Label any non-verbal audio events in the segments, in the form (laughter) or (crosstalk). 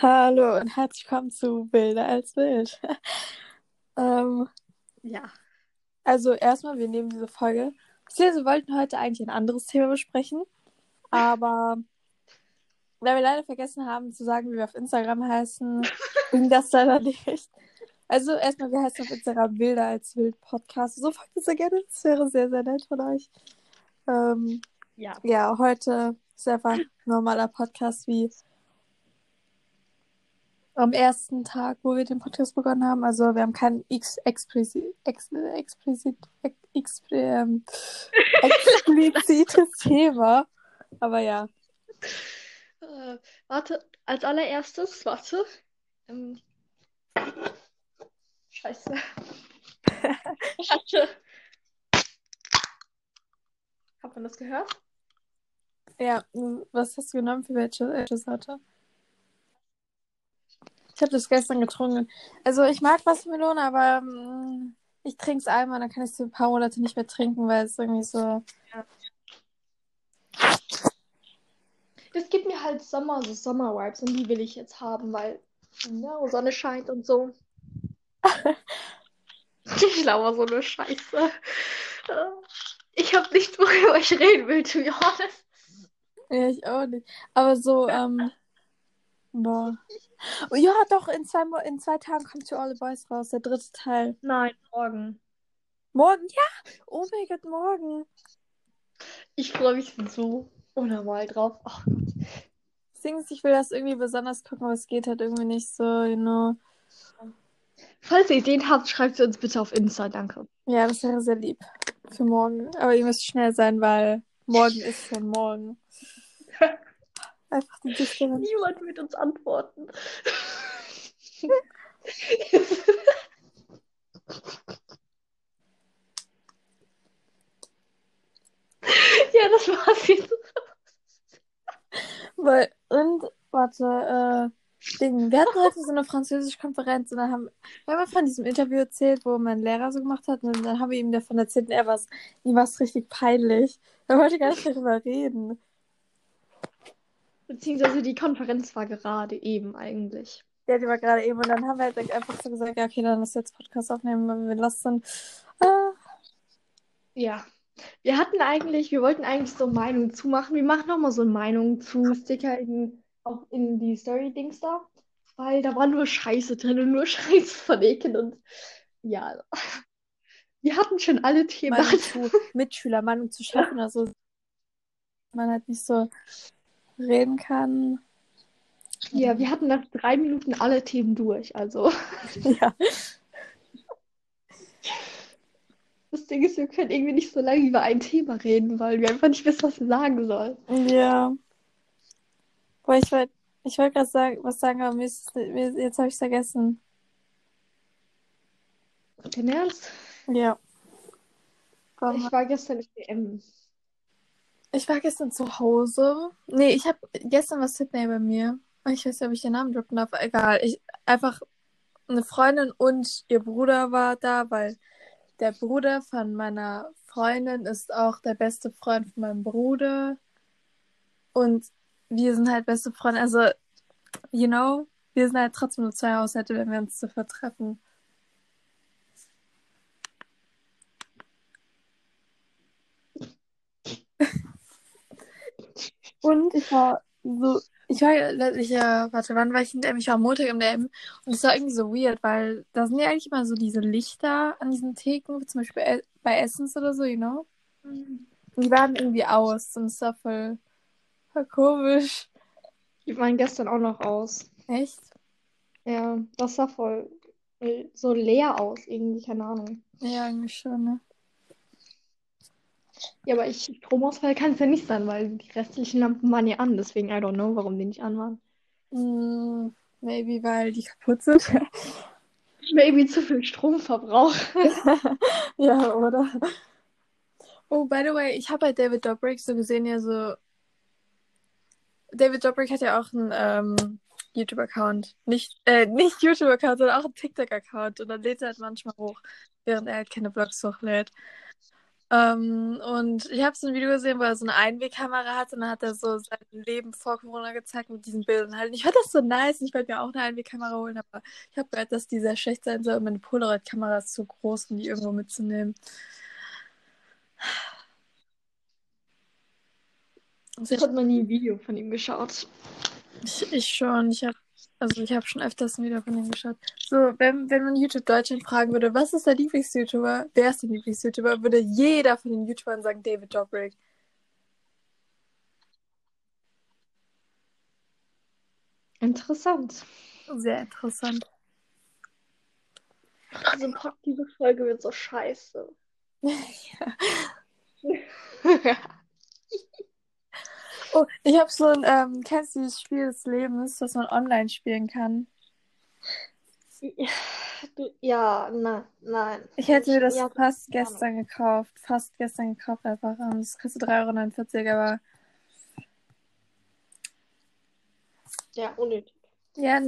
Hallo und herzlich willkommen zu Wilder als Wild. (laughs) ähm, Ja. also erstmal, wir nehmen diese Folge. Wir wollten heute eigentlich ein anderes Thema besprechen, aber (laughs) da wir leider vergessen haben zu sagen, wie wir auf Instagram heißen, (laughs) ging das leider nicht. Also erstmal, wir heißen auf Instagram Wilder als Wild Podcast. So folgt uns sehr gerne, das wäre sehr, sehr nett von euch. Ähm, Ja. ja, heute ist einfach ein normaler Podcast wie am ersten Tag, wo wir den Podcast begonnen haben. Also wir haben kein X explizit, ex, explizit, ex, ex, ähm, (laughs) explizites Thema. Aber ja. Äh, warte, als allererstes, warte. Ähm, scheiße. (laughs) Warte. Hat man das gehört? Ja, was hast du genommen für welche, welche Sorte? Ich habe das gestern getrunken. Also ich mag Wassermelone, aber mm, ich trinke es einmal, dann kann ich es für ein paar Monate nicht mehr trinken, weil es irgendwie so. Das gibt mir halt Sommer, so Sommer-Vibes und die will ich jetzt haben, weil ja, Sonne scheint und so. (laughs) Ich laber so eine Scheiße. Ich habe nichts, worüber ich reden will, to be honest. Ja, ich auch nicht. Aber so, ähm. Boah. Ja, doch, in zwei, Mo in zwei Tagen kommt To All the Boys raus, der dritte Teil. Nein, morgen. Morgen? Ja! Oh mein Gott, morgen. Ich freue mich so unnormal drauf. Oh, Deswegen, ich will das irgendwie besonders gucken, aber es geht halt irgendwie nicht so, you know. Falls ihr Ideen habt, schreibt sie uns bitte auf Insta, danke. Ja, das wäre sehr lieb für morgen. Aber ihr müsst schnell sein, weil morgen ist schon morgen. Einfach die Dichterin. Niemand wird uns antworten. ja, das war's jetzt. Weil, und, warte, äh, Ding, wir hatten heute so eine französische Konferenz und dann haben wir haben von diesem Interview erzählt, wo mein Lehrer so gemacht hat und dann haben wir ihm davon erzählt und er war ihm war es richtig peinlich. Er wollte gar nicht darüber reden. Beziehungsweise die Konferenz war gerade eben eigentlich. Ja, die war gerade eben und dann haben wir halt einfach so gesagt, ja, okay, dann lass jetzt Podcast aufnehmen, weil wir lassen. Ah, Ja. Wir hatten eigentlich, wir wollten eigentlich so Meinungen zumachen. Wir machen nochmal so Meinungen zu Sticker in, auch in die Story-Dings da. Weil da war nur Scheiße drin und nur Scheiße von Eken und ja. Wir hatten schon alle Themen. Meinung zu Mitschüler, Meinung zu Chef oder so. Man halt nicht so reden kann. Ja, wir hatten nach drei Minuten alle Themen durch. Also (laughs) Ja. das Ding ist, wir können irgendwie nicht so lange über ein Thema reden, weil wir einfach nicht wissen, was wir sagen sollen. Ja. Boah, ich wollte ich wollt gerade sagen, was sagen, aber mir ist, mir, jetzt habe ich es vergessen. Dein Ernst? Ja. Warum? Ich war gestern in DM. Ich war gestern zu Hause. Nee, ich habe gestern war Sydney bei mir. Ich weiß nicht, ob ich den Namen droppen darf. Egal. Ich einfach eine Freundin und ihr Bruder war da, weil der Bruder von meiner Freundin ist auch der beste Freund von meinem Bruder. Und wir sind halt beste Freunde. Also, you know, wir sind halt trotzdem nur zwei Haushalte, wenn wir uns zuvor treffen. (laughs) Und ich war so, ich war, ich, äh, warte, wann war ich in DM? Ich war am Montag im DM und es war irgendwie so weird, weil da sind ja eigentlich immer so diese Lichter an diesen Theken, zum Beispiel e- bei Essens oder so, you know? Und die waren irgendwie aus und es war voll, voll komisch. Die waren gestern auch noch aus. Echt? Ja, das sah voll äh, so leer aus, irgendwie, keine Ahnung. Ja, irgendwie schon, ne? Ja, aber ich, Stromausfall kann es ja nicht sein, weil die restlichen Lampen waren ja an, deswegen I don't know, warum die nicht an waren. Mm, maybe, weil die kaputt sind. (laughs) Maybe zu viel Stromverbrauch. (laughs) Ja, oder? Oh, by the way, ich habe bei David Dobrik so gesehen, ja so. David Dobrik hat ja auch einen ähm, YouTube-Account. Nicht, äh, nicht YouTube-Account, sondern auch einen TikTok-Account. Und dann lädt er halt manchmal hoch, während er halt keine Vlogs hochlädt. Ähm, und ich habe so ein Video gesehen, wo er so eine Einwegkamera hat und dann hat er so sein Leben vor Corona gezeigt mit diesen Bildern halt. Und ich fand das so nice und ich wollte mir auch eine Einwegkamera holen, aber ich habe gehört, dass die sehr schlecht sein soll und meine Polaroid-Kamera ist zu groß, um die irgendwo mitzunehmen. Ich habe noch nie ein Video von ihm geschaut. Ich, ich schon. Ich habe also ich habe schon öfters ein Video von ihm geschaut. So, wenn, wenn man YouTube Deutschland fragen würde, was ist der Lieblings-YouTuber? Wer ist der Lieblings-YouTuber? Würde jeder von den YouTubern sagen David Dobrik. Interessant. Sehr interessant. Also diese Folge wird so scheiße. (laughs) (laughs) ja. (laughs) Oh, ich habe so ein, ähm, kennst du dieses Spiel des Lebens, das man online spielen kann? Ja, nein, nein. Ich hätte mir das ja, fast gestern gekauft. Fast gestern gekauft einfach. Das kostet 3,49 Euro, aber. Ja, unnötig. Ja,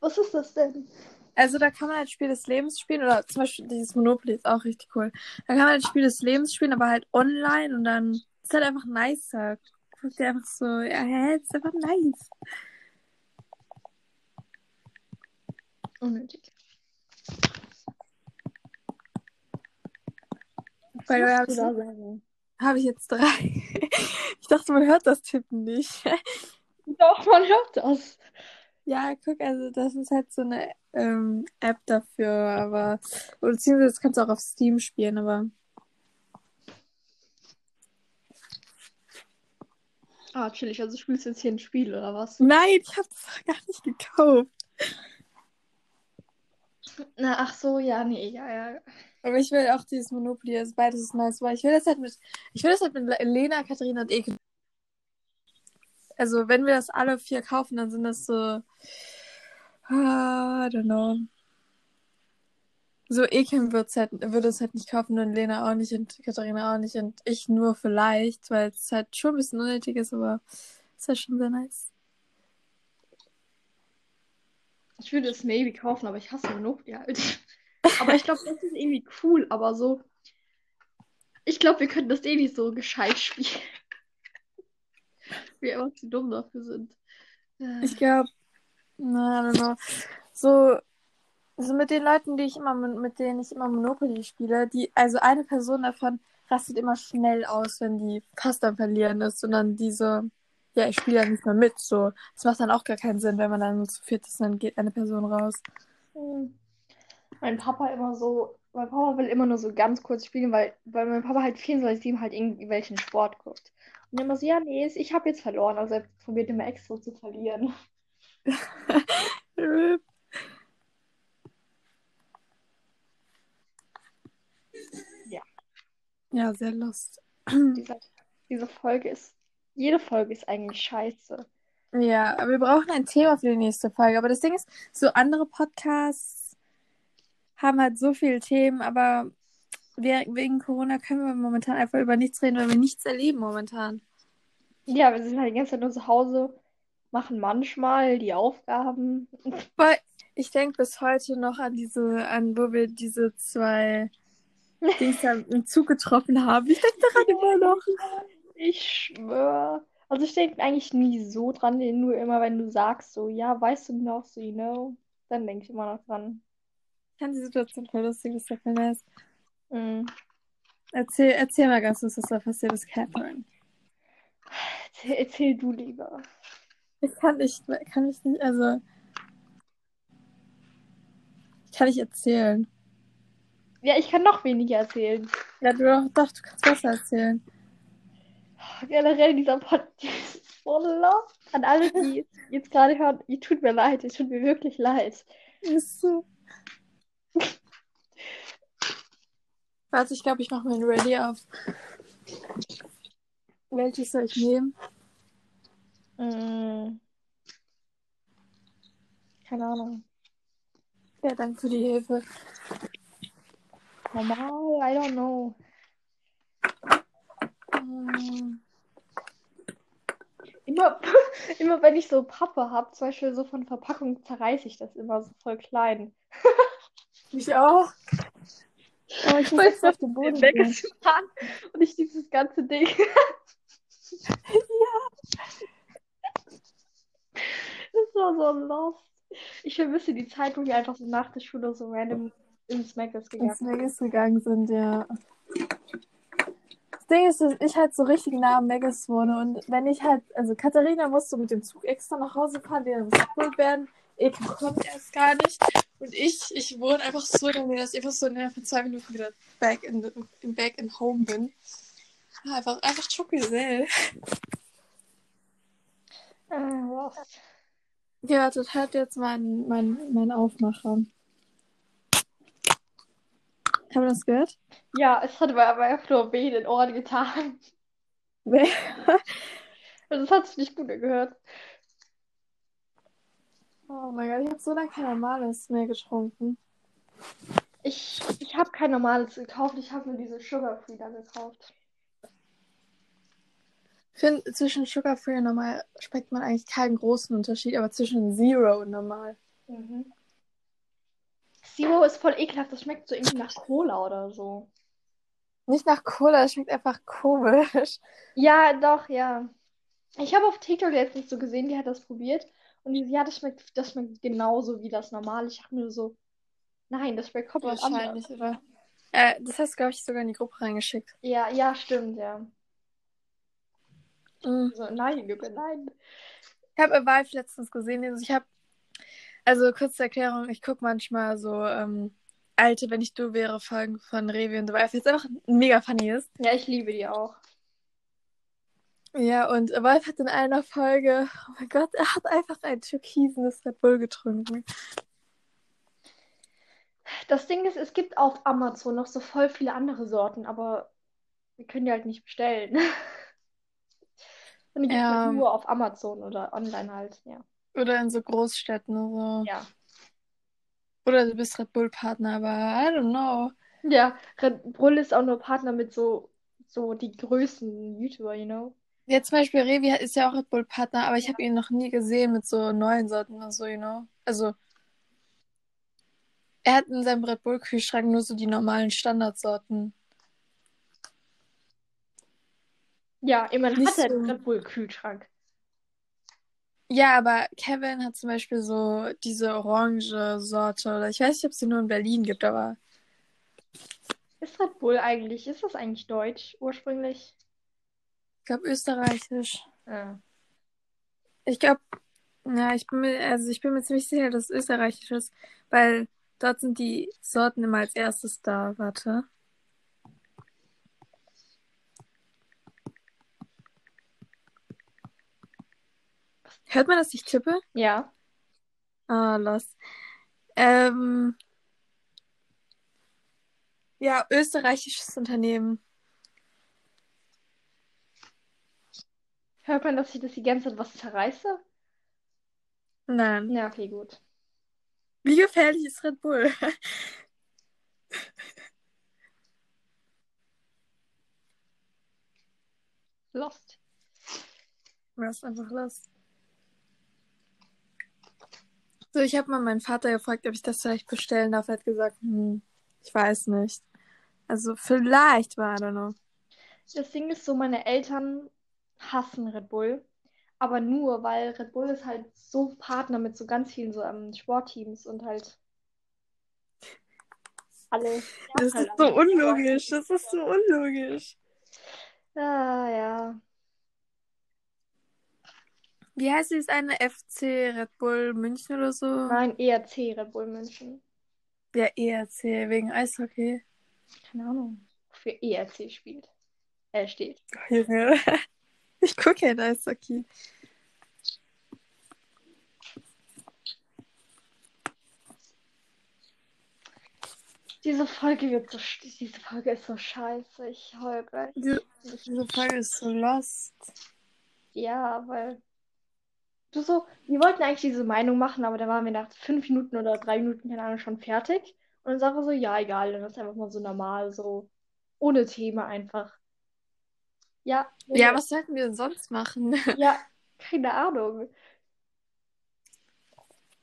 Was ist das denn? Also da kann man halt Spiel des Lebens spielen oder zum Beispiel dieses Monopoly ist auch richtig cool. Da kann man halt Spiel des Lebens spielen, aber halt online und dann ist halt einfach nicer. Guckt dir einfach so, ja, hä, ist einfach nice. Unnötig. Weil du hast da sagen? Habe ich jetzt drei. (laughs) ich dachte, man hört das Tippen nicht. (laughs) Doch, man hört das. Ja, guck, also das ist halt so eine ähm, App dafür, aber. Oder beziehungsweise das kannst du auch auf Steam spielen, aber. Ah, chillig. Also spielst du jetzt hier ein Spiel oder was? Nein, ich habe das (laughs) gar nicht gekauft. Na, ach so, ja, nee, ja, ja. Aber ich will auch dieses Monopoly, also beides ist nice, weil ich will das halt mit, ich will das halt mit Lena, Katharina und Eke. Also, wenn wir das alle vier kaufen, dann sind das so, I don't know. So, wird's halt, würde es halt nicht kaufen und Lena auch nicht und Katharina auch nicht und ich nur vielleicht, weil es halt schon ein bisschen unnötig ist, aber ist halt schon sehr nice. Ich würde es maybe kaufen, aber ich hasse Monopoly halt. (laughs) aber ich glaube, das ist irgendwie cool, aber so. Ich glaube, wir könnten das eh nicht so gescheit spielen. (laughs) wir einfach zu dumm dafür sind. Ich glaube, na, I don't know. So, also mit den Leuten, die ich immer, mit denen ich immer Monopoly spiele, die, also eine Person davon rastet immer schnell aus, wenn die fast am Verlieren ist, und dann diese, ja, ich spiele ja nicht mehr mit, so. Das macht dann auch gar keinen Sinn, wenn man dann zu viert ist, dann geht eine Person raus. Hm. Mein Papa immer so, mein Papa will immer nur so ganz kurz spielen, weil, weil mein Papa halt 24-7 halt irgendwelchen Sport guckt. Und immer so, ja, nee, ich habe jetzt verloren, also er probiert immer extra zu verlieren. (laughs) (laughs) Ja, sehr lust. Diese, diese Folge ist, jede Folge ist eigentlich scheiße. Ja, aber wir brauchen ein Thema für die nächste Folge. Aber das Ding ist, so andere Podcasts haben halt so viele Themen, aber wir, wegen Corona können wir momentan einfach über nichts reden, weil wir nichts erleben momentan. Ja, wir sind halt die ganze Zeit nur zu Hause, machen manchmal die Aufgaben. Weil ich denke bis heute noch an diese, an wo wir diese zwei Dings im Zug getroffen haben. Ich denke daran immer noch. Ich schwöre. Also ich denke eigentlich nie so dran, nur immer, wenn du sagst, so, ja, weißt du noch, so, you know, dann denke ich immer noch dran. Ich kann die Situation voll lustig, ist ja voll nice. Mm. Erzähl, erzähl mal ganz kurz, was da passiert ist, Catherine. Erzähl, erzähl du lieber. Ich kann nicht, kann ich nicht, also. Ich kann nicht erzählen. Ja, ich kann noch weniger erzählen. Ja, du doch, du kannst besser erzählen. Generell dieser Podcast voller. An alle, die (laughs) jetzt gerade hören, ihr tut mir leid, es tut mir wirklich leid. Ist so. Warte, ich glaube, ich mache mir ein Ready auf. Welches soll ich nehmen? Mm. Keine Ahnung. Ja, danke für die Hilfe. Normal, I don't know. Hm. Immer, (laughs) immer wenn ich so Pappe habe, zum Beispiel so von Verpackung, zerreiße ich das immer so voll klein. (laughs) Ich auch. Oh, ich muss auf den Boden weg gehen. ist fahren und ich dieses ganze Ding. (laughs) Das war so lost. Ich vermisse die Zeit, wo wir einfach so nach der Schule so random ins Maccas gegangen ins Megas gegangen sind, ja. Das Ding ist, dass ich halt so richtig nah am Megas wohne und wenn ich halt, also Katharina musste mit dem Zug extra nach Hause fahren, dann muss abgeholt werden. Eka kommt erst gar nicht. Und ich, ich wohne einfach so in der Nähe, dass ich einfach so innerhalb von zwei Minuten wieder back in, in back in home bin. Einfach, einfach Schokolade. Äh. Ja, das hat jetzt mein, mein, mein Aufmacher. Haben wir das gehört? Ja, es hat aber einfach nur weh in den Ohren getan. Wer? Also, das hat sich nicht gut angehört. Oh mein Gott, ich habe so lange kein normales mehr getrunken. Ich, ich habe kein normales gekauft, ich habe nur diese Sugar Free da gekauft. Ich finde, zwischen Sugar Free und normal schmeckt man eigentlich keinen großen Unterschied, aber zwischen Zero und normal. Mhm. Zero ist voll ekelhaft, das schmeckt so irgendwie nach Cola oder so. Nicht nach Cola, es schmeckt einfach komisch. Ja, doch, ja. Ich habe auf TikTok letztens so gesehen, die hat das probiert und die ja, das schmeckt, das schmeckt genauso wie das normale. Ich dachte mir so, nein, das schmeckt komplett anders. Wahrscheinlich, oder? Äh, das hast du, glaube ich, sogar in die Gruppe reingeschickt. Ja, ja, stimmt, ja. Mhm. So, nein, Junge, nein. Ich habe Evive letztens gesehen. Also ich habe, also kurze Erklärung, ich gucke manchmal so ähm, alte, wenn ich du wäre, Folgen von Revi und Evive, jetzt einfach mega funny ist. Ja, ich liebe die auch. Ja, und Evive hat in einer Folge, oh mein Gott, er hat einfach ein türkisenes Red Bull getrunken. Das Ding ist, es gibt auf Amazon noch so voll viele andere Sorten, aber wir können die halt nicht bestellen. (laughs) Und die gibt es Ja. nur auf Amazon oder online halt, ja. Oder in so Großstädten oder so. Ja. Oder du bist Red Bull-Partner, aber I don't know. Ja, Red Bull ist auch nur Partner mit so, so die größten YouTuber, you know? Ja, zum Beispiel Revi ist ja auch Red Bull-Partner, aber ich habe ihn noch nie gesehen mit so neuen Sorten und so, you know. Also, er hat in seinem Red Bull-Kühlschrank nur so die normalen Standardsorten. Ja, immerhin Nicht hat er einen so. Red Bull Kühlschrank. Ja, aber Kevin hat zum Beispiel so diese orange Sorte, oder ich weiß nicht, ob es die nur in Berlin gibt, aber Ist Red Bull eigentlich, ist das eigentlich deutsch ursprünglich? ich glaube österreichisch. Ja. Ich glaube, ja, ich bin mir, also ich bin mir ziemlich sicher, dass es österreichisch ist, weil dort sind die Sorten immer als erstes da. Warte. Hört man, dass ich tippe? Ja. Ah, los. Ähm, ja, österreichisches Unternehmen. Hört man, dass ich das die ganze Zeit was zerreiße? Nein. Ja, okay, gut. Wie gefährlich ist Red Bull? (laughs) Lost. Das ist einfach los. So, ich habe mal meinen Vater gefragt, ob ich das vielleicht bestellen darf. Er hat gesagt, hm, ich weiß nicht. Also vielleicht war, don't know. Das Ding ist so, meine Eltern hassen Red Bull. Aber nur, weil Red Bull ist halt so Partner mit so ganz vielen so ähm, Sportteams und halt alle. Das ist so unlogisch. Das ist so unlogisch. Ah, ja. Wie heißt dieses eine FC Red Bull München oder so? Nein, ERC Red Bull München. Ja, ERC, wegen Eishockey. Keine Ahnung. Wofür ERC spielt. Äh, steht. Junge. (laughs) Ich gucke ja Eishockey. Diese Folge wird so. Diese Folge ist so scheiße. Ich heul gleich. Diese, diese Folge ist so lost. Ja, weil. Du so, wir wollten eigentlich diese Meinung machen, aber da waren wir nach fünf Minuten oder drei Minuten, keine Ahnung, schon fertig. Und dann sagen wir so, ja, egal, dann ist einfach mal so normal, so ohne Thema einfach. Ja, Ja, was sollten wir denn sonst machen? (laughs) ja, keine Ahnung.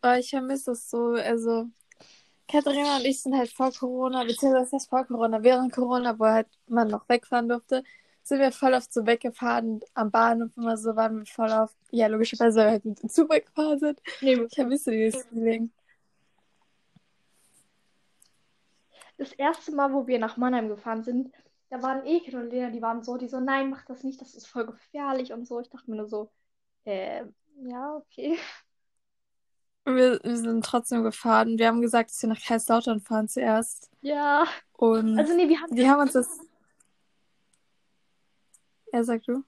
Oh, ich vermisse es so. Also, Katharina und ich sind halt vor Corona, beziehungsweise das vor Corona, während Corona, wo halt man noch wegfahren durfte, sind wir voll oft so weggefahren am Bahnhof immer so, waren wir voll oft, ja, logischerweise, weil wir halt mit dem Zug weggefahren sind. Nee, Ich vermisse dieses Feeling. das erste Mal, wo wir nach Mannheim gefahren sind, da waren Ekel und Lena, die waren so, die so, nein, mach das nicht, das ist voll gefährlich und so. Ich dachte mir nur so, äh, ja, okay. Wir, wir sind trotzdem gefahren. Wir haben gesagt, dass wir nach Kaiserslautern fahren zuerst. Ja. Und Also nee, wir haben. die haben uns das. Ja, sag du.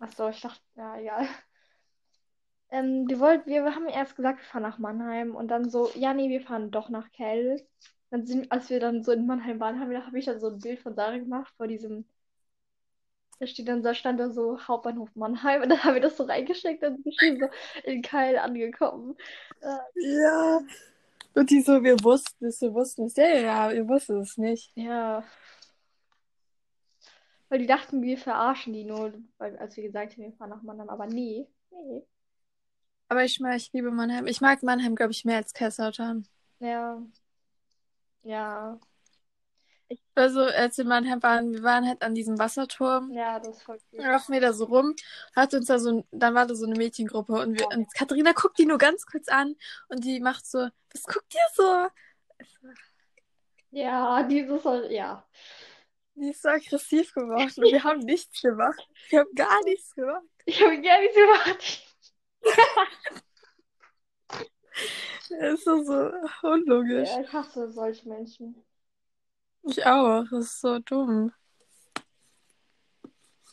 Achso, ich dachte, ja, egal. (laughs) Ähm, wir wollten, wir haben erst gesagt, wir fahren nach Mannheim und dann so, ja, nee, wir fahren doch nach Kell. Dann sind, als wir dann so in Mannheim waren, habe ich dann so ein Bild von Sarah gemacht vor diesem, da steht dann, da stand da so Hauptbahnhof Mannheim (laughs) und dann haben wir das so reingesteckt und geschrieben so in Keil angekommen. Äh, Ja. Und die so, wir wussten es, wir wussten es. Ja, ja, ja, wir wussten es nicht. ja. Weil die dachten, wir verarschen die nur, weil, als wir gesagt haben, wir fahren nach Mannheim, aber nee, nee. Aber ich mag, ich liebe Mannheim. Ich mag Mannheim, glaube ich, mehr als Kaiserslautern. Ja. Ja. Also, als wir in Mannheim waren, wir waren halt an diesem Wasserturm. Ja, das ist voll cool. Dann laufen wir da so rum, hat uns da so, ein- dann war da so eine Mädchengruppe und wir, und Katharina guckt die nur ganz kurz an und die macht so, was guckt ihr so? Ja, dieses, ja. Die ist so aggressiv geworden und wir haben nichts gemacht. Wir haben gar nichts gemacht. Ich habe gar nichts gemacht. Das ist so, so unlogisch. Ja, ich hasse solche Menschen. Ich auch, das ist so dumm.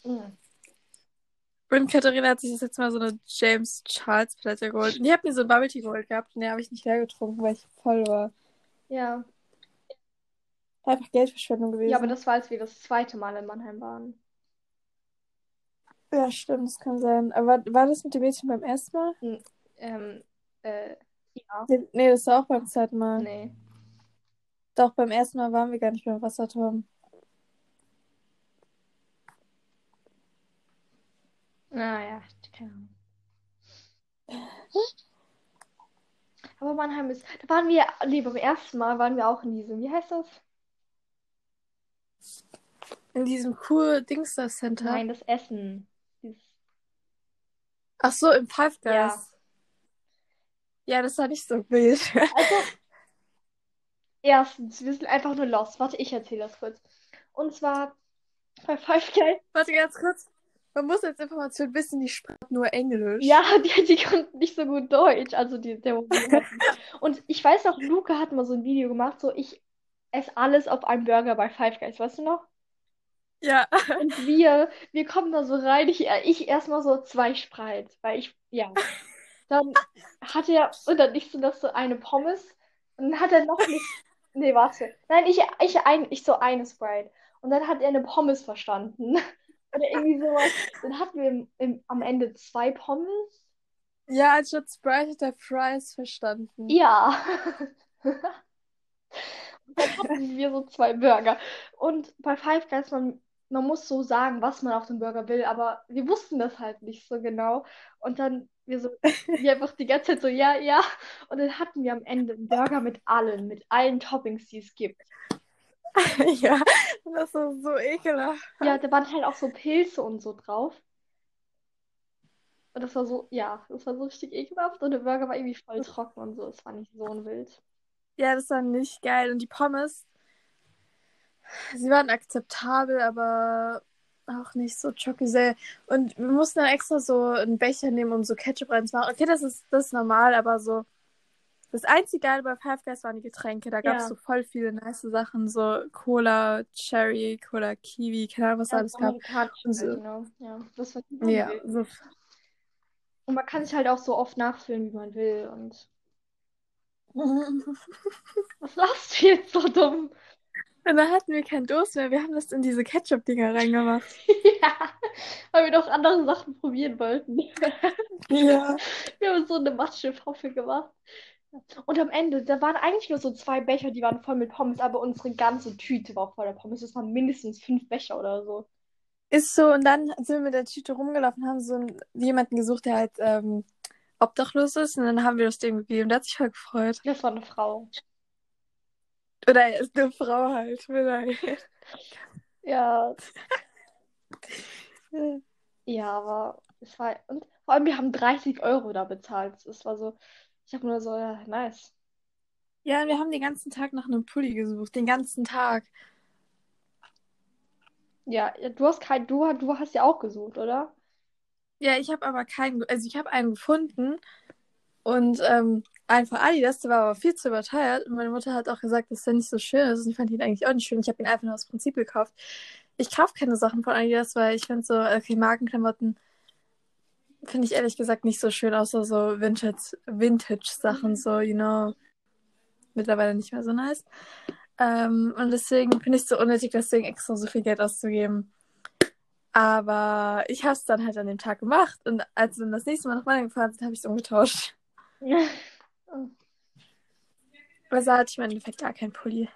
Mhm. Und Katharina hat sich das jetzt mal so eine James Charles Platte geholt. Und ich habe mir so ein Bubble Tea geholt gehabt und den habe ich nicht leer getrunken, weil ich voll war. Ja. Einfach Geldverschwendung gewesen. Ja, aber das war, als wir das zweite Mal in Mannheim waren. Ja, stimmt, das kann sein. Aber war das mit dem Mädchen beim ersten Mal? Ähm, äh, ja. Nee, nee, das war auch beim zweiten Mal. Nee. Doch, beim ersten Mal waren wir gar nicht beim Wasserturm. Naja, keine Ahnung. Aber Mannheim ist. Da waren wir. Nee, beim ersten Mal waren wir auch in diesem. Wie heißt das? In diesem cool Dingster Center. Nein, das Essen. Ach so, im Five Guys. ja. Ja, das war nicht so wild. Also, (laughs) erstens, wir sind einfach nur lost. Warte, ich erzähle das kurz. Und zwar bei Five Guys. Warte ganz kurz. Man muss als Information wissen, die spricht nur Englisch. Ja, (laughs) die, die konnten nicht so gut Deutsch. Also die, der (laughs) Und ich weiß noch, Luca hat mal so ein Video gemacht, so ich esse alles auf einem Burger bei Five Guys, weißt du noch? Ja. Und wir, wir kommen da so rein. Ich, ich erstmal so zwei Sprite, weil ich, ja. Dann hat er, und dann nicht so, dass so eine Pommes. Und dann hat er noch nicht, (laughs) nee, warte. Nein, ich, ich, ein, ich so eine Sprite. Und dann hat er eine Pommes verstanden. (laughs) Oder irgendwie sowas. Dann hatten wir im, im, am Ende zwei Pommes. Ja, anstatt Sprite hat er Fries verstanden. Ja. (laughs) Und dann hatten wir so zwei Burger. Und bei Five Guys, man, man muss so sagen, was man auf dem Burger will, aber wir wussten das halt nicht so genau. Und dann wir so, (laughs) wir einfach die ganze Zeit so, ja, ja. Und dann hatten wir am Ende einen Burger mit allen, mit allen Toppings, die es gibt. (laughs) ja, das ist so ekelhaft. Ja, da waren halt auch so Pilze und so drauf. Und das war so, ja, das war so richtig ekelhaft. Und der Burger war irgendwie voll trocken und so. Es war nicht so ein Wild. Ja, das war nicht geil. Und die Pommes, sie waren akzeptabel, aber auch nicht so chockesell. Und wir mussten dann extra so einen Becher nehmen, um so Ketchup reinzumachen. Okay, das ist, das ist normal, aber so. Das einzige Geile bei Five Guys waren die Getränke. Da gab es Ja. so voll viele nice Sachen. So Cola, Cherry, Cola, Kiwi, keine Ahnung, was Ja, alles gab. Und so. genau. Ja, das war Ja, so. Und man kann sich halt auch so oft nachfüllen, wie man will. Und was lachst du jetzt so dumm? Und dann hatten wir keinen Durst mehr. Wir haben das in diese Ketchup-Dinger reingemacht. (laughs) Ja, weil wir doch andere Sachen probieren wollten. Ja. (laughs) Wir haben so eine Matschepfaffe gemacht. Und am Ende, da waren eigentlich nur so zwei Becher, die waren voll mit Pommes, aber unsere ganze Tüte war voller Pommes. Das waren mindestens fünf Becher oder so. Ist so, und dann sind wir mit der Tüte rumgelaufen, haben so einen, jemanden gesucht, der halt ähm, obdachlos ist. Und dann haben wir das dem gegeben. Der hat sich voll gefreut. Das war eine Frau. Oder er ist eine Frau halt, vielleicht. Ja. ja, aber es war. Und vor allem, wir haben 30 Euro da bezahlt. Es war so. Ich habe nur so, ja, nice. Ja, wir haben den ganzen Tag nach einem Pulli gesucht. Den ganzen Tag. Ja, du hast kein, du, du hast ja auch gesucht, oder? Ja, ich habe aber keinen, also ich habe einen gefunden und ähm, von Adidas, der war aber viel zu überteuert und meine Mutter hat auch gesagt, dass der nicht so schön ist und ich fand ihn eigentlich auch nicht schön. Ich habe ihn einfach nur aus Prinzip gekauft. Ich kaufe keine Sachen von Adidas, weil ich finde so, okay, Markenklamotten finde ich ehrlich gesagt nicht so schön, außer so Vintage, Vintage-Sachen, so, you know, mittlerweile nicht mehr so nice. Ähm, und deswegen finde ich es so unnötig, deswegen extra so viel Geld auszugeben. Aber ich habe es dann halt an dem Tag gemacht und als wir dann das nächste Mal nach Mannheim gefahren sind, habe ich es umgetauscht. (laughs) Also hatte ich im Endeffekt gar keinen Pulli.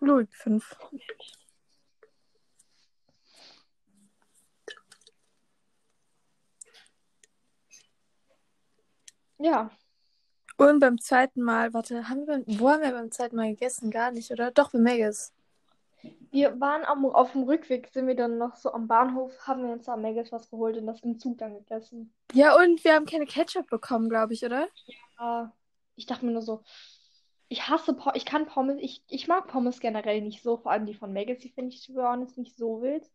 Louis 5. Ja. Und beim zweiten Mal, warte, haben wir, wo haben wir beim zweiten Mal gegessen? Gar nicht, oder? Doch, bei Megas. Wir waren am, auf dem Rückweg, sind wir dann noch so am Bahnhof, haben wir uns am Megas was geholt und das im Zug dann gegessen. Ja, und wir haben keine Ketchup bekommen, glaube ich, oder? Ja. Ich dachte mir nur so, ich hasse Pommes, ich kann Pommes, ich, ich mag Pommes generell nicht so, vor allem die von Megas, die finde ich, to be honest, nicht so wild.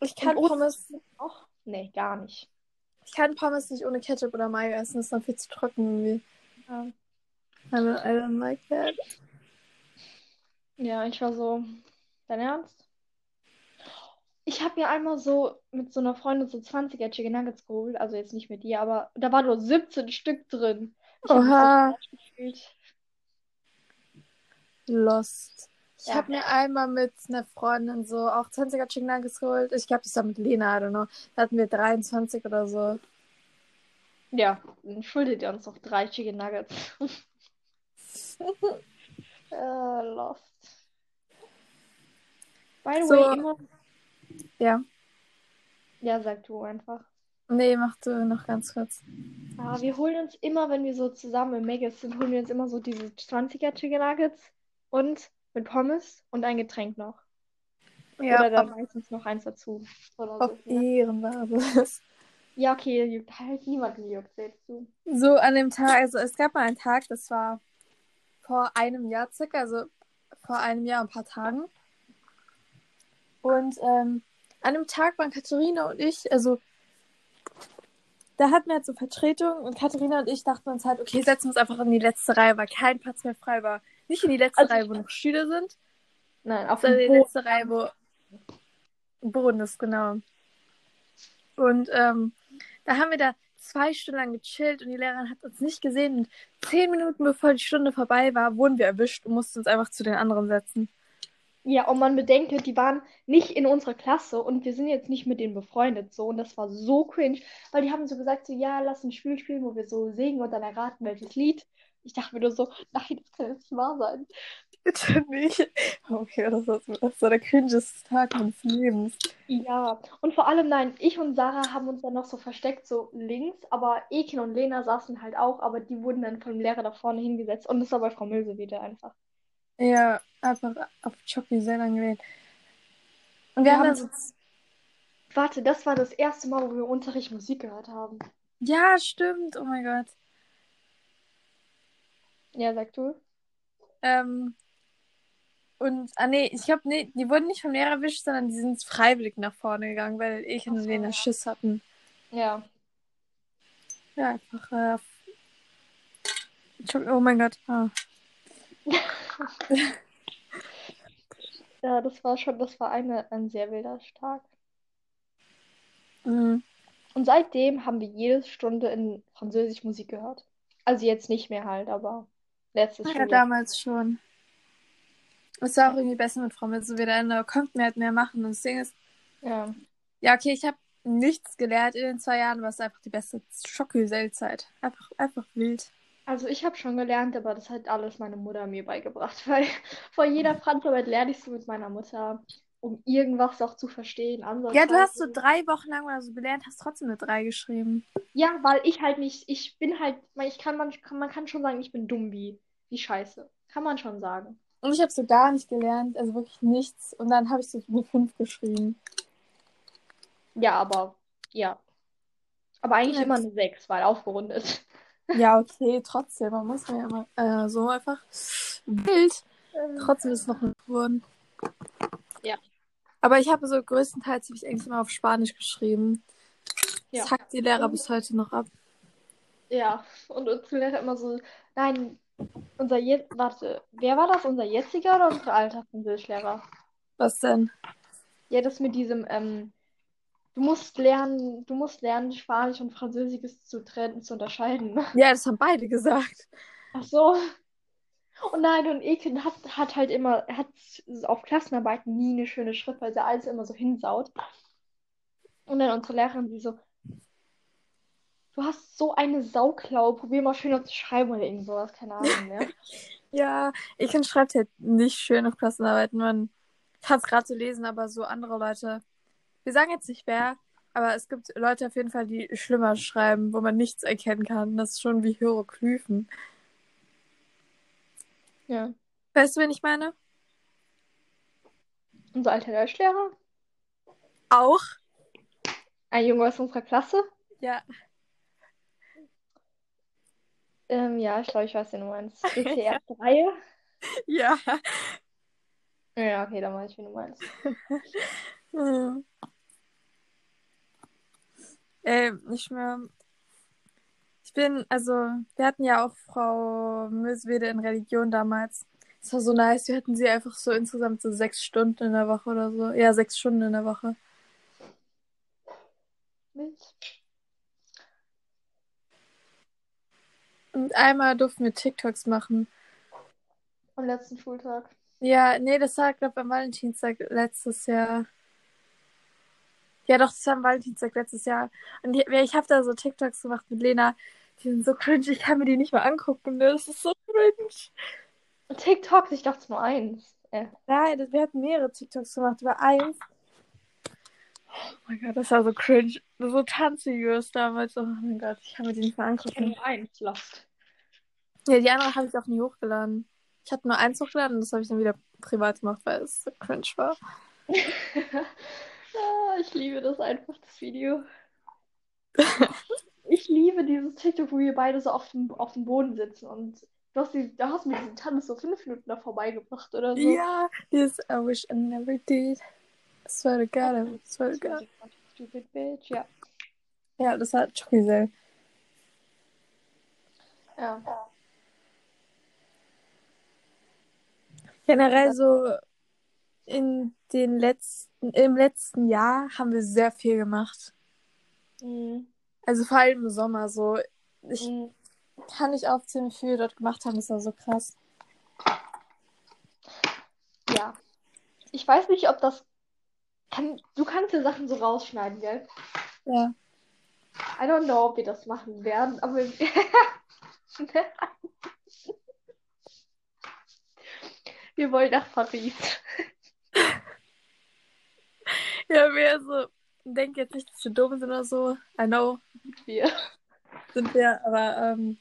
Ich kann Und Pommes, auch? Nee, gar nicht. ich kann Pommes nicht ohne Ketchup oder Mayo essen. Das ist dann viel zu trocken irgendwie. Ja. I don't, I don't like that. Ja, ich war so, dein Ernst? Ich habe mir einmal so mit so einer Freundin so 20er Chicken Nuggets geholt, also jetzt nicht mit dir, aber da war nur 17 Stück drin. Ich so Oha. gefühlt. Lost. Ich Ja. habe mir einmal mit einer Freundin so auch 20er Chicken Nuggets geholt. Ich glaube, das war mit Lena, I don't know. Da hatten wir 23 oder so. Ja, dann schuldet ihr uns noch drei Chicken Nuggets. (laughs) äh, lost. By the So. way, immer. Ja. Ja, sag du einfach. Nee, mach du noch ganz kurz. Ah, wir holen uns immer, wenn wir so zusammen im Megas sind, holen wir uns immer so diese 20er Chicken Nuggets und mit Pommes und ein Getränk noch. Ja, Oder dann meistens noch eins dazu. Oder auf so. Ja. Ehrenbasis. Ja, okay, juckt halt niemanden juckt selbst zu. So an dem Tag, also es gab mal einen Tag, das war vor einem Jahr circa, also vor einem Jahr ein paar Tagen. Und ähm, an dem Tag waren Katharina und ich, also da hatten wir halt so Vertretung und Katharina und ich dachten uns halt, okay, setzen wir uns einfach in die letzte Reihe, weil kein Platz mehr frei war. Nicht in die letzte Also- Reihe, wo noch Schüler sind, Nein, auf Boden. letzte Reihe, wo Boden ist, genau. Und ähm, da haben wir da zwei Stunden lang gechillt und die Lehrerin hat uns nicht gesehen. Und zehn Minuten bevor die Stunde vorbei war, wurden wir erwischt und mussten uns einfach zu den anderen setzen. Ja, und man bedenke, die waren nicht in unserer Klasse und wir sind jetzt nicht mit denen befreundet so und das war so cringe, weil die haben so gesagt so, ja, lass ein Spiel spielen, wo wir so singen und dann erraten, welches Lied. Ich dachte mir nur so, nein, das kann jetzt nicht wahr sein. Bitte nicht. Okay, das ist, das ist so der cringeste Tag meines Lebens. Ja, und vor allem, nein, ich und Sarah haben uns dann noch so versteckt, so links, aber Ekin und Lena saßen halt auch, aber die wurden dann vom Lehrer da vorne hingesetzt und das war bei Frau Milse wieder einfach. Ja, einfach auf Chucky sehr lang gelehnt. Und wir, Wir haben haben- so. Warte, das war das erste Mal, wo wir im Unterricht Musik gehört haben. Ja, stimmt. Oh mein Gott. Ja, sag du? Ähm, und, ah nee, ich glaube, nee, die wurden nicht vom Lehrer erwischt, sondern die sind freiwillig nach vorne gegangen, weil ich und so, Lena ja. Schiss hatten. Ja. Ja, einfach, äh, oh mein Gott. Ah. (laughs) (laughs) Ja, das war schon, das war eine, ein sehr wilder Tag. Mhm. Und seitdem haben wir jede Stunde in Französisch Musik gehört. Also jetzt nicht mehr halt, aber letztes Ja, Schuljahr. damals schon. Es war auch irgendwie besser mit Frau Mitzel wieder. Da konnten wir halt mehr machen. Und das Ding ist, Ja. ja, okay, ich habe nichts gelernt in den zwei Jahren, aber es ist einfach die beste Schockgesellzeit. Einfach, einfach wild. Also ich habe schon gelernt, aber das hat alles meine Mutter mir beigebracht, (laughs) weil vor jeder Franzarbeit lerne ich so mit meiner Mutter. um irgendwas auch zu verstehen. Ja, du hast so drei Wochen lang oder so gelernt, hast trotzdem eine 3 geschrieben. Ja, weil ich halt nicht, ich bin halt, ich kann, man, man kann schon sagen, ich bin dumm wie, wie scheiße. Kann man schon sagen. Und ich habe so gar nicht gelernt, also wirklich nichts. Und dann habe ich so eine 5 geschrieben. Ja, aber, ja. Aber eigentlich ja. immer eine 6, weil aufgerundet. Ja, okay, trotzdem. Man muss mir ja immer äh, so einfach wild. Ähm. Trotzdem ist es noch ein geworden. Ja. Aber ich habe so größtenteils habe ich eigentlich immer auf Spanisch geschrieben. Ja. Das hackt die Lehrer bis heute noch ab. Ja, und unsere Lehrer immer so, nein, unser Je warte, wer war das? Unser jetziger oder unser alter Französischlehrer? Was denn? Ja, das mit diesem, ähm, du musst lernen, du musst lernen, Spanisch und Französisch zu trennen, zu unterscheiden. (laughs) Ja, das haben beide gesagt. Ach so. Und nein, und Eken hat, hat halt immer, er hat auf Klassenarbeiten nie eine schöne Schrift, weil sie alles immer so hinsaut. Und dann unsere Lehrerin, sie so, du hast so eine Sauklaue, probier mal schöner zu schreiben oder irgend sowas, keine Ahnung mehr. (laughs) ja, Eken schreibt halt nicht schön auf Klassenarbeiten, man kann es gerade so lesen, aber so andere Leute, wir sagen jetzt nicht wer, aber es gibt Leute auf jeden Fall, die schlimmer schreiben, wo man nichts erkennen kann. Das ist schon wie Hieroglyphen. Ja. Weißt du, wen ich meine? Unser alter Deutschlehrer? Auch? Ein Junge aus unserer Klasse? Ja. Ähm, ja, ich glaube, ich weiß, wen du meinst. (laughs) Ist die erste Reihe? Ja. Ja, okay, dann weiß ich, wen du meinst. (laughs) Ey, ich mir bin, also, wir hatten ja auch Frau Möswede in Religion damals. Das war so nice. Wir hatten sie einfach so insgesamt so sechs Stunden in der Woche oder so. Ja, sechs Stunden in der Woche. Mit. Und einmal durften wir TikToks machen. Am letzten Schultag. Ja, nee, das war, glaube ich, am Valentinstag letztes Jahr. Ja, doch, das war am Valentinstag letztes Jahr. Und ich, ich habe da so TikToks gemacht mit Lena. Die sind so cringe, ich kann mir die nicht mal angucken, ne? Das ist so cringe. TikToks, ich dachte nur eins. Äh. Nein, wir hatten mehrere TikToks gemacht, aber eins. Oh mein Gott, das war so cringe. So Tanzvideos damals. Oh mein Gott, ich kann mir die nicht mal angucken. Ich kenne nur eins, Lost. Ja, die andere habe ich auch nie hochgeladen. Ich hatte nur eins hochgeladen und das habe ich dann wieder privat gemacht, weil es so cringe war. (laughs) ah, ich liebe das einfach, das Video. (laughs) ich liebe dieses TikTok, wo wir beide so auf dem, auf dem Boden sitzen und du hast die, da hast du mir diesen Tanz so fünf Minuten da vorbeigebracht oder so. Ja, dieses I wish I never did. I swear to God, I swear to God. Stupid bitch, ja. Ja, das hat Chocoisel. Ja. Generell so in den letzten, im letzten Jahr haben wir sehr viel gemacht. Mhm. Also vor allem im Sommer so. Ich mhm. kann nicht aufzählen, wie viel wir dort gemacht haben. Das war so krass. Ja. Ich weiß nicht, ob das. Kann... Du kannst ja Sachen so rausschneiden, gell? Ja. I don't know, ob wir das machen werden, aber. wir (laughs) wollen nach Paris. (laughs) ja, wir so denke jetzt nicht, dass wir dumm sind oder so. I know. Wir. Sind wir, aber ähm,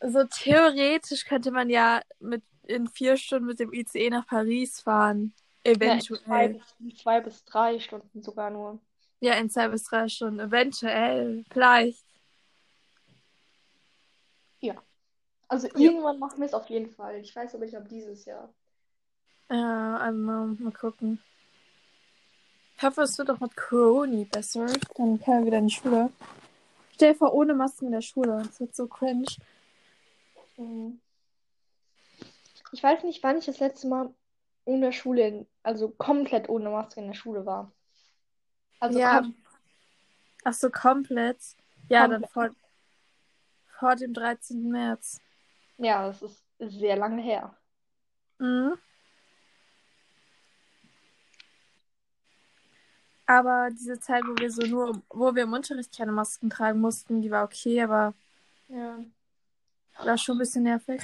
so theoretisch könnte man ja mit in vier Stunden mit dem ICE nach Paris fahren. Eventuell. Ja, in, zwei, in zwei bis drei Stunden sogar nur. Ja, in zwei bis drei Stunden. Eventuell. Vielleicht. Ja. Also ja. irgendwann machen wir es auf jeden Fall. Ich weiß aber nicht, ob dieses Jahr. Ja, einmal mal gucken. Ich hoffe, es wird auch mit Corona besser. Dann können wir wieder in die Schule. Stell dir vor, ohne Masken in der Schule. Das wird so cringe. Mhm. Ich weiß nicht, wann ich das letzte Mal ohne Schule, also komplett ohne Maske in der Schule war. Also ja. Ach so, komplett. Ja, komplett. dann vor, vor dem 13. März. Ja, das ist sehr lange her. Mhm. Aber diese Zeit, wo wir so nur, wo wir im Unterricht keine Masken tragen mussten, die war okay, aber ja. war schon ein bisschen nervig.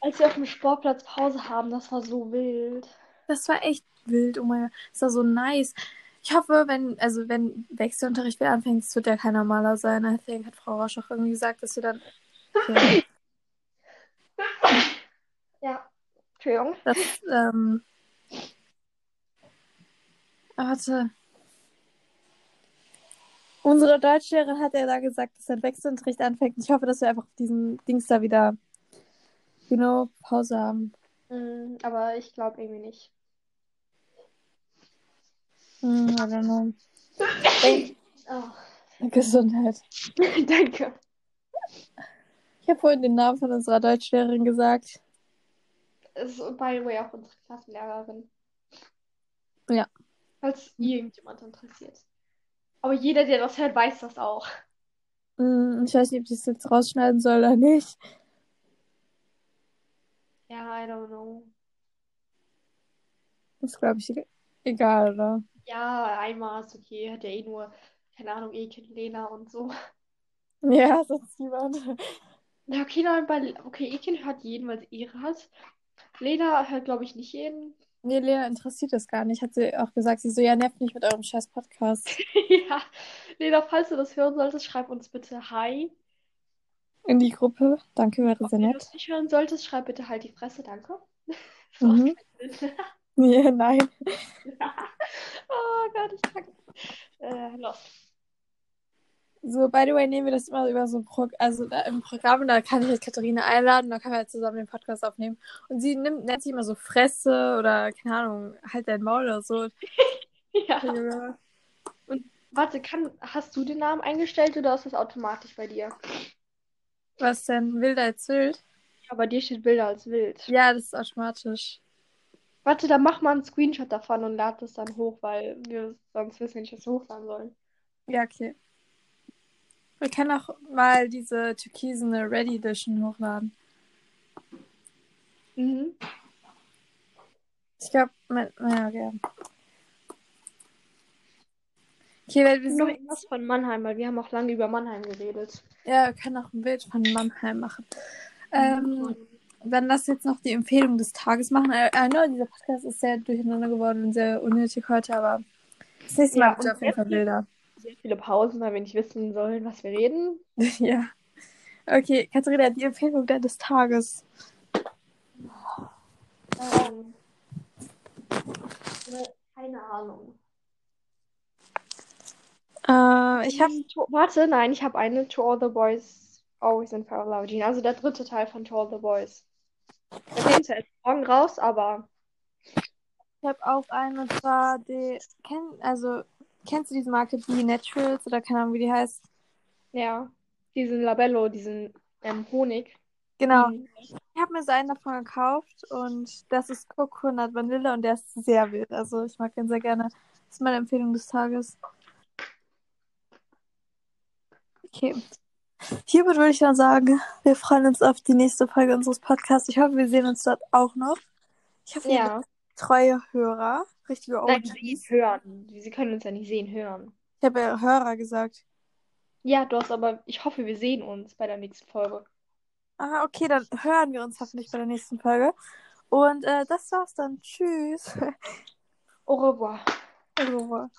Als wir auf dem Sportplatz Pause haben, das war so wild. Das war echt wild. Oh mein Gott. Das war so nice. Ich hoffe, wenn, also wenn Wechselunterricht wieder anfängt, es wird ja kein normaler sein. I think, hat Frau Roche auch irgendwie gesagt, dass wir dann. Okay, Ja, Entschuldigung. das, ähm. Warte. Unsere Deutschlehrerin hat ja da gesagt, dass ein Wechselunterricht anfängt. Ich hoffe, dass wir einfach auf diesen Dings da wieder, you know, Pause haben. Mm, aber ich glaube irgendwie nicht. Hm, I don't know. Ey, Oh, (laughs) Gesundheit. (laughs) danke. Ich habe vorhin den Namen von unserer Deutschlehrerin gesagt. Das ist by the way auch unsere Klassenlehrerin. Ja. Falls irgendjemand interessiert. Aber jeder, der das hört, weiß das auch. Hm, ich weiß nicht, ob ich das jetzt rausschneiden soll oder nicht. Ja, I don't know. Das ist, glaube ich, e- egal, oder? Ja, einmal ist okay. Hat ja eh nur, keine Ahnung, Ekin, Lena und so. (laughs) Ja, sonst niemand. Na, okay, nein, bei, okay, Ekin hört jeden, weil sie ihre hat. Lena hört, glaube ich, nicht jeden. Nee, Lea interessiert das gar nicht. Hat sie auch gesagt, sie so, ja, nervt nicht mit eurem scheiß Podcast. (laughs) Ja, Lena, falls du das hören solltest, schreib uns bitte Hi. In die Gruppe. Danke, wäre sehr Wenn du nett. es nicht hören solltest, schreib bitte halt die Fresse, danke. (laughs) Das Mhm. Ja, (laughs) nein. Oh Gott, ich kann. Äh, los. So, by the way, nehmen wir das immer über so ein Pro also da im Programm, da kann ich jetzt Katharina einladen, da können wir halt zusammen den Podcast aufnehmen. Und sie nimmt, nennt sich immer so Fresse oder, keine Ahnung, halt dein Maul oder so. (laughs) Ja. Ja. Warte, kann, hast du den Namen eingestellt oder ist das automatisch bei dir? Was denn? Wild als wild? Ja, bei dir steht Bilder als wild. Ja, das ist automatisch. Warte, dann mach mal einen Screenshot davon und lad das dann hoch, weil wir sonst wissen nicht, was wir hochladen sollen. Ja, okay. Wir können auch mal diese türkisene Ready Edition hochladen. Mhm. Ich glaube, ja, okay. Okay, weil wir Noch sind, irgendwas von Mannheim, weil wir haben auch lange über Mannheim geredet. ja, wir können auch ein Bild von Mannheim machen. Ähm, dann lass jetzt noch die Empfehlung des Tages machen. I, I know, dieser Podcast ist sehr durcheinander geworden und sehr unnötig heute, aber das nächste Mal Ja, auf jeden Fall wilder. Sehr viele Pausen, weil wir nicht wissen sollen, was wir reden. (laughs) ja. Okay, Katharina, die Empfehlung des Tages. Ähm, ne, keine Ahnung. Äh, ich habe Warte, nein, ich habe eine To All the Boys Always in Laudine. Also der dritte Teil von To All the Boys. Der kommt ja morgen raus, aber Ich habe auch einen, und zwar die, kenn, also, kennst du diese Marke Be Naturals oder keine Ahnung, wie die heißt? ja, diesen Labello, diesen ähm, Honig. Genau. Mhm. Ich habe mir so einen davon gekauft und das ist Coconut Vanille und der ist sehr wild. Also ich mag den sehr gerne. Das ist meine Empfehlung des Tages. Okay. Hiermit würde ich dann sagen, wir freuen uns auf die nächste Folge unseres Podcasts. Ich hoffe, wir sehen uns dort auch noch. Ich hoffe, ihr Ja. seid treue Hörer, richtige Nein, hören. Sie können uns ja nicht sehen, hören. Ich habe ja Hörer gesagt. Ja, du hast aber, ich hoffe, wir sehen uns bei der nächsten Folge. Ah, okay, dann hören wir uns hoffentlich bei der nächsten Folge. Und äh, das war's dann. Tschüss. (laughs) Au revoir. Au revoir.